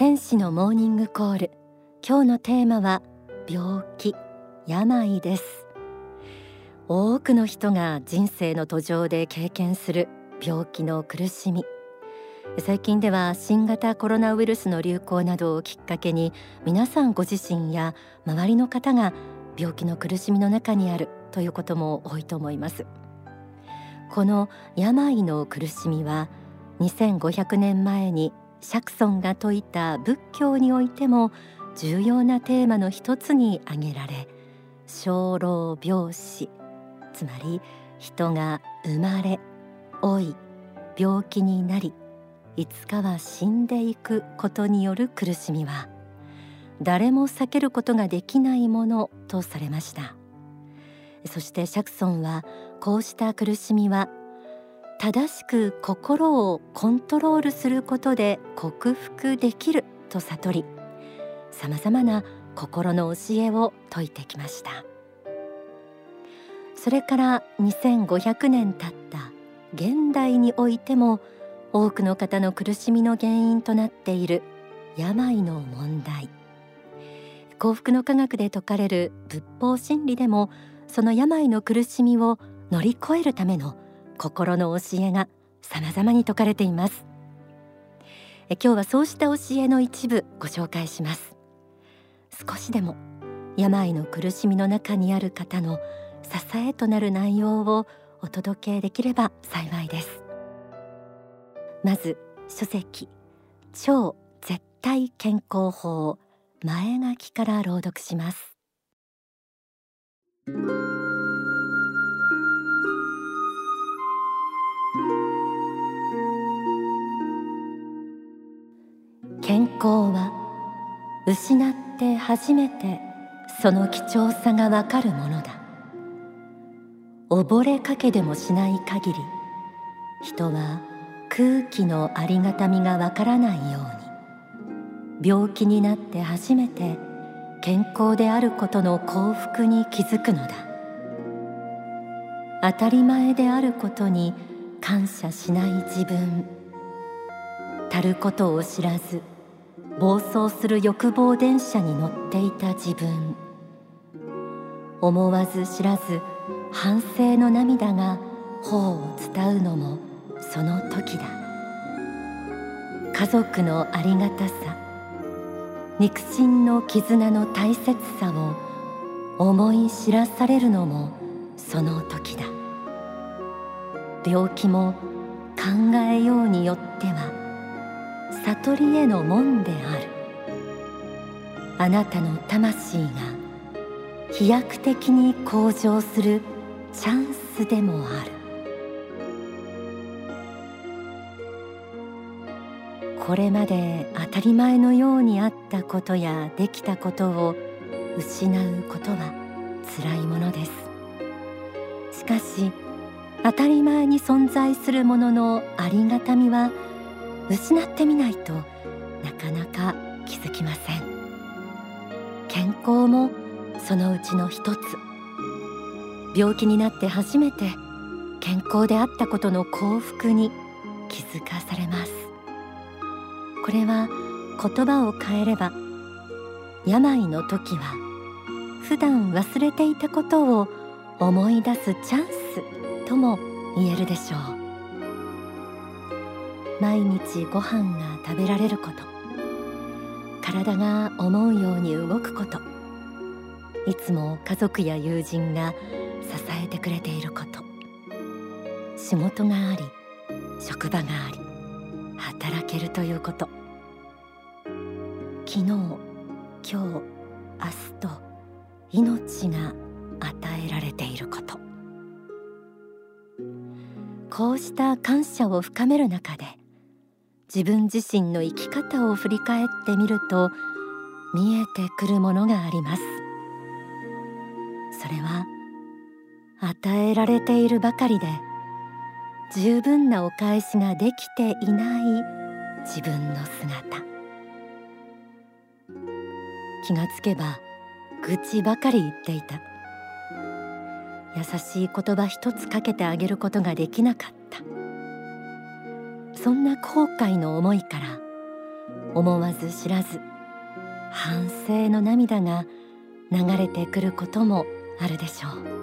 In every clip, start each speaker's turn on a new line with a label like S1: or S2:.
S1: 天使のモーニングコール。今日のテーマは病気病です。多くの人が人生の途上で経験する病気の苦しみ。最近では新型コロナウイルスの流行などをきっかけに皆さんご自身や周りの方が病気の苦しみの中にあるということも多いと思います。この病の苦しみは2500年前に釈尊が説いた仏教においても重要なテーマの一つに挙げられ生老病死。つまり人が生まれ老い病気になりいつかは死んでいくことによる苦しみは誰も避けることができないものとされました。そして釈尊はこうした苦しみは正しく心をコントロールすることで克服できると悟りさまざまな心の教えを説いてきました。それから2500年経った現代においても多くの方の苦しみの原因となっている病の問題。幸福の科学で説かれる仏法真理でもその病の苦しみを乗り越えるための心の教えが様々に説かれています。え今日はそうした教えの一部ご紹介します。少しでも病の苦しみの中にある方の支えとなる内容をお届けできれば幸いです。まず書籍超絶対健康法前書きから朗読します。健康は失って初めてその貴重さがわかるものだ。溺れかけでもしない限り人は空気のありがたみがわからないように病気になって初めて健康であることの幸福に気づくのだ。当たり前であることに感謝しない自分。たることを知らず暴走する欲望電車に乗っていた自分。思わず知らず反省の涙が頬を伝うのもその時だ。家族のありがたさ肉親の絆の大切さを思い知らされるのもその時だ。病気も考えようによっては悟りへの門である。あなたの魂が飛躍的に向上するチャンスでもある。これまで当たり前のようにあったことやできたことを失うことは辛いものです。しかし当たり前に存在するもののありがたみは失ってみないとなかなか気づきません。健康もそのうちの一つ。病気になって初めて健康であったことの幸福に気づかされます。これは言葉を変えれば病の時は普段忘れていたことを思い出すチャンスとも言えるでしょう。毎日ご飯が食べられること。体が思うように動くこと。いつも家族や友人が支えてくれていること。仕事があり職場があり働けるということ。昨日今日明日と命が与えられていること。こうした感謝を深める中で自分自身の生き方を振り返ってみると見えてくるものがあります。それは与えられているばかりで十分なお返しができていない自分の姿。気がつけば愚痴ばかり言っていた。優しい言葉一つかけてあげることができなかった。そんな後悔の思いから思わず知らず反省の涙が流れてくることもあるでしょう。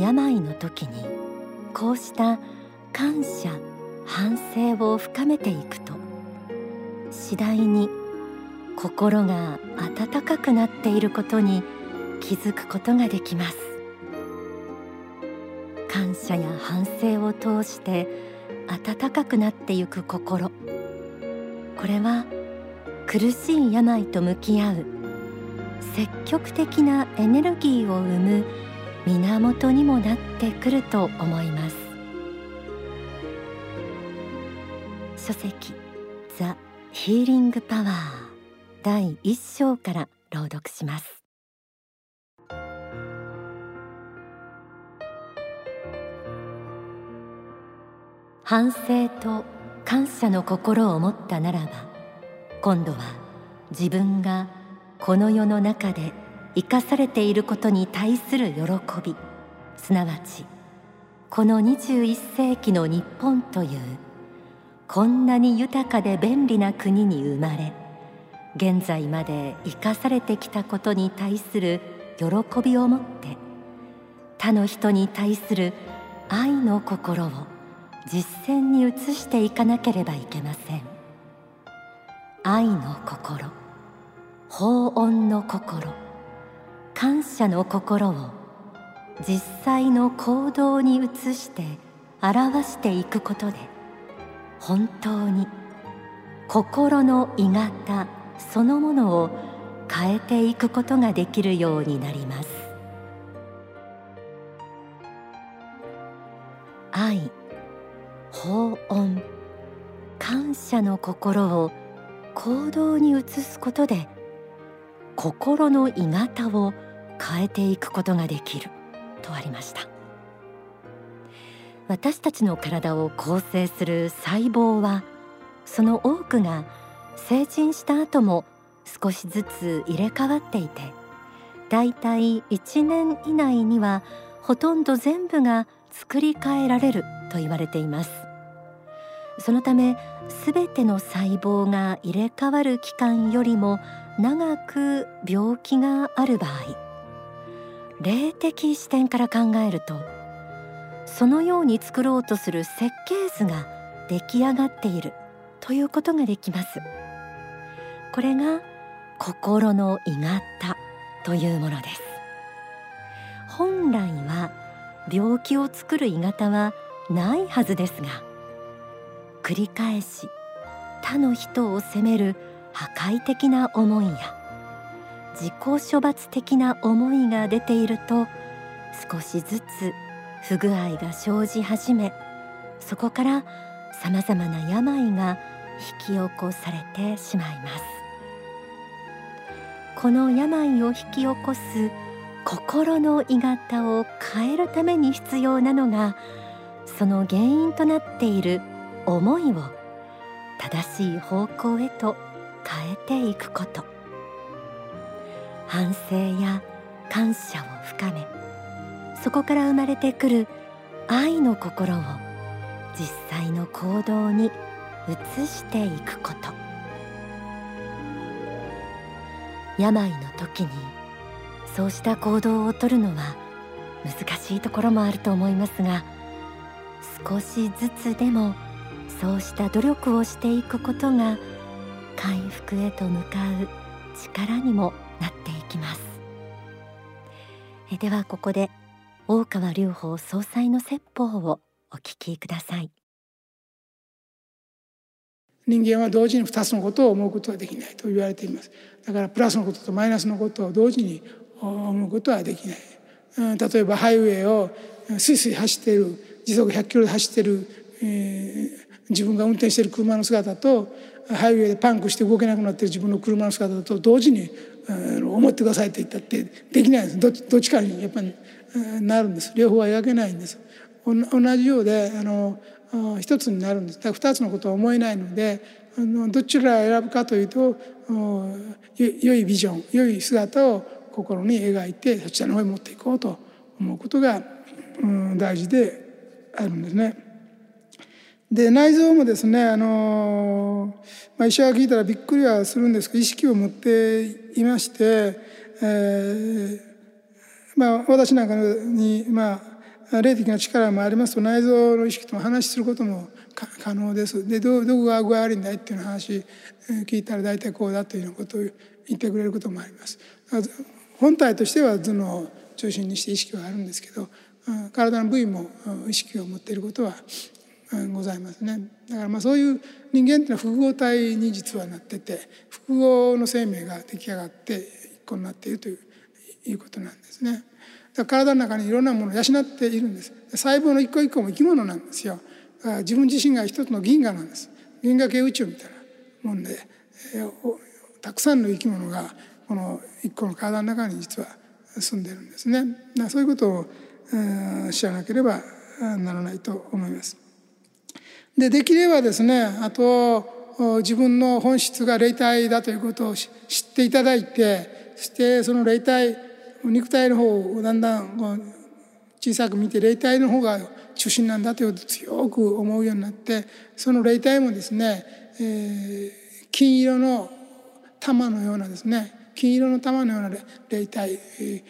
S1: 病の時にこうした感謝反省を深めていくと次第に心が温かくなっていることに気づくことができます。感謝や反省を通して温かくなってゆく心。これは苦しい病と向き合う積極的なエネルギーを生む源にもなってくると思います。書籍ザ・ヒーリングパワー第一章から朗読します。反省と感謝の心を持ったならば今度は自分がこの世の中で生かされていることに対する喜びすなわちこの21世紀の日本というこんなに豊かで便利な国に生まれ現在まで生かされてきたことに対する喜びを持って他の人に対する愛の心を実践に移していかなければいけません。愛の心法恩の心感謝の心を実際の行動に移して表していくことで本当に心の鋳型そのものを変えていくことができるようになります。愛。法恩感謝の心を行動に移すことで心の鋳型を変えていくことができるとありました。私たちの体を構成する細胞はその多くが成人した後も少しずつ入れ替わっていてだいたい1年以内にはほとんど全部が作り変えられると言われています。そのためすべての細胞が入れ替わる期間よりも長く病気がある場合霊的視点から考えるとそのように作ろうとする設計図が出来上がっているということができます。これが心の鋳型というものです。本来は病気を作る鋳型はないはずですが繰り返し他の人を責める破壊的な思いや自己処罰的な思いが出ていると少しずつ不具合が生じ始めそこからさまざまな病が引き起こされてしまいます。この病を引き起こす心の鋳型を変えるために必要なのがその原因となっている思いを正しい方向へと変えていくこと。反省や感謝を深めそこから生まれてくる愛の心を実際の行動に移していくこと。病の時にそうした行動をとるのは難しいところもあると思いますが少しずつでもそうした努力をしていくことが回復へと向かう力にもなっていきます。えではここで大川隆法総裁の説法をお聞きください。
S2: 人間は同時に2つのことを思うことはできないと言われています。だからプラスのこととマイナスのことを同時に思うことはできない、うん、例えばハイウェイをスイスイ走っている時速100キロで走っている、えー、自分が運転している車の姿とハイウェイでパンクして動けなくなっている自分の車の姿と同時に思ってくださいと言ったってできないです。どっちかにやっぱりなるんです。両方は描けないんです。同じようであの一つになるんです。だから二つのことは思えないのでどちらを選ぶかというと良いビジョン良い姿を心に描いてそちらの方に持っていこうと思うことが大事であるんですね。で内臓もですねあの、まあ、医者が聞いたらびっくりはするんですけど意識を持っていまして、えーまあ、私なんかに、まあ、霊的な力もありますと内臓の意識とも話することも可能です。でどどこが具合悪いんだいっていう話聞いたら大体こうだというようなことを言ってくれることもあります。本体としては頭脳を中心にして意識はあるんですけど体の部位も意識を持っていることはございますねだからまあそういう人間っていうのは複合体に実はなってて複合の生命が出来上がって一個になっているといういうことなんですね。だから体の中にいろんなものを養っているんです。細胞の一個一個も生き物なんですよ。だから自分自身が一つの銀河なんです。銀河系宇宙みたいなもんで、えー、たくさんの生き物がこの一個の体の中に実は住んでるんですね。だそういうことを、えー、知らなければならないと思います。でできればですねあと自分の本質が霊体だということを知っていただいてそしてその霊体肉体の方をだんだん小さく見て霊体の方が中心なんだということを強く思うようになってその霊体もですね、えー、金色の玉のようなですね金色の玉のような霊体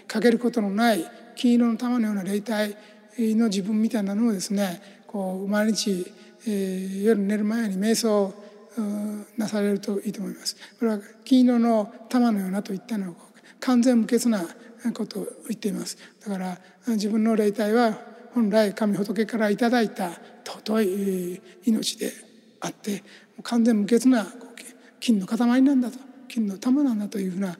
S2: かけることのない金色の玉のような霊体の自分みたいなのをですねこう毎日えー、夜寝る前に瞑想なされるといいと思います。これは金色の玉のようなといったのを完全無欠なことを言っています。だから自分の霊体は本来神仏からいただいた尊い命であって完全無欠な金の塊なんだと金の玉なんだというふうな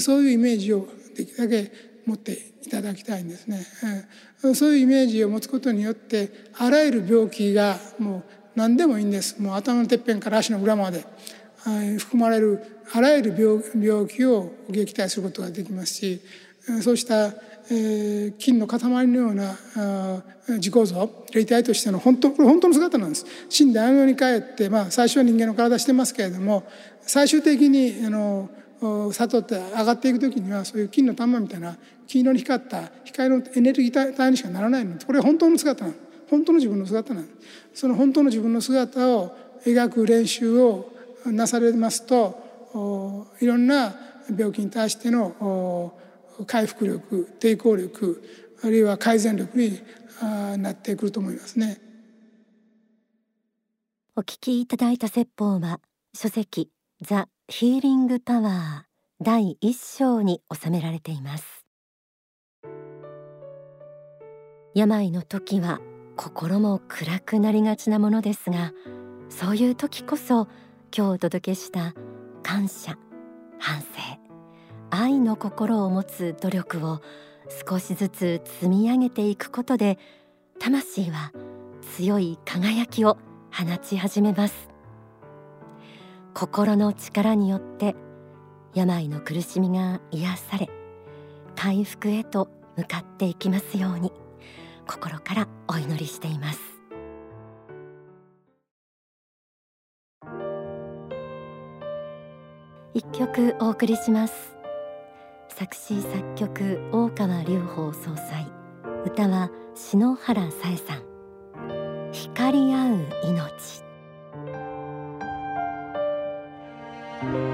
S2: そういうイメージをできるだけ持っていただきたいんですね。そういうイメージを持つことによってあらゆる病気がもう何でもいいんです。もう頭のてっぺんから足の裏まで含まれるあらゆる病病気を撃退することができますしそうした、えー、金の塊のような自己像霊体としての本当これ本当の姿なんです。死んであの世に帰って、まあ、最初は人間の体してますけれども最終的にあの悟って上がっていく時にはそういう金の玉みたいな金色に光った光のエネルギー体にしかならないの。これ本当の姿なの。本当の自分の姿なの。その本当の自分の姿を描く練習をなされますといろんな病気に対しての回復力抵抗力あるいは改善力になってくると思いますね。
S1: お聞きいただいた説法は書籍ザ・ヒーリングパワー第一章に収められています。病の時は心も暗くなりがちなものですがそういう時こそ今日お届けした感謝反省愛の心を持つ努力を少しずつ積み上げていくことで魂は強い輝きを放ち始めます。心の力によって病の苦しみが癒され回復へと向かっていきますように心からお祈りしています。一曲お送りします。作詞作曲大川隆法総裁。歌は篠原さえさん。光り合う命。か。」「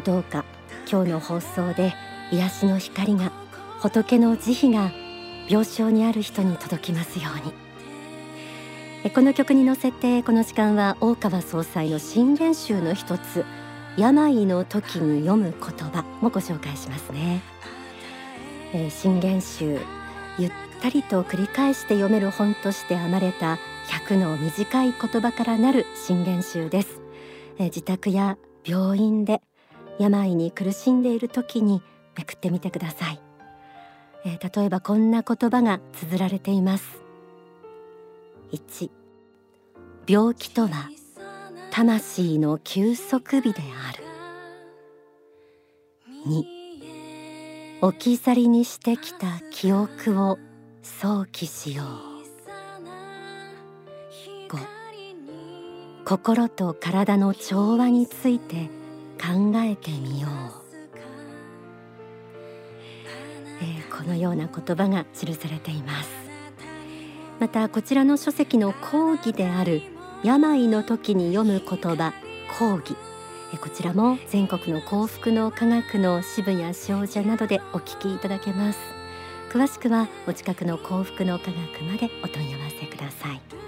S1: どうか今日の放送で癒しの光が仏の慈悲が病床にある人に届きますように。この曲に乗せてこの時間は大川総裁の新言集の一つ病の時に読む言葉もご紹介しますね、えー、新言集ゆったりと繰り返して読める本として編まれた100の短い言葉からなる新言集です、えー、自宅や病院で病に苦しんでいる時にめくってみてください、えー、例えばこんな言葉が綴られています。1病気とは魂の休息日である。2置き去りにしてきた記憶を想起しよう。5心と体の調和について考えてみよう、えー、このような言葉が記されています。またこちらの書籍の講義である病の時に読む言葉講義。こちらも全国の幸福の科学の支部や少女などでお聞きいただけます。詳しくはお近くの幸福の科学までお問い合わせください。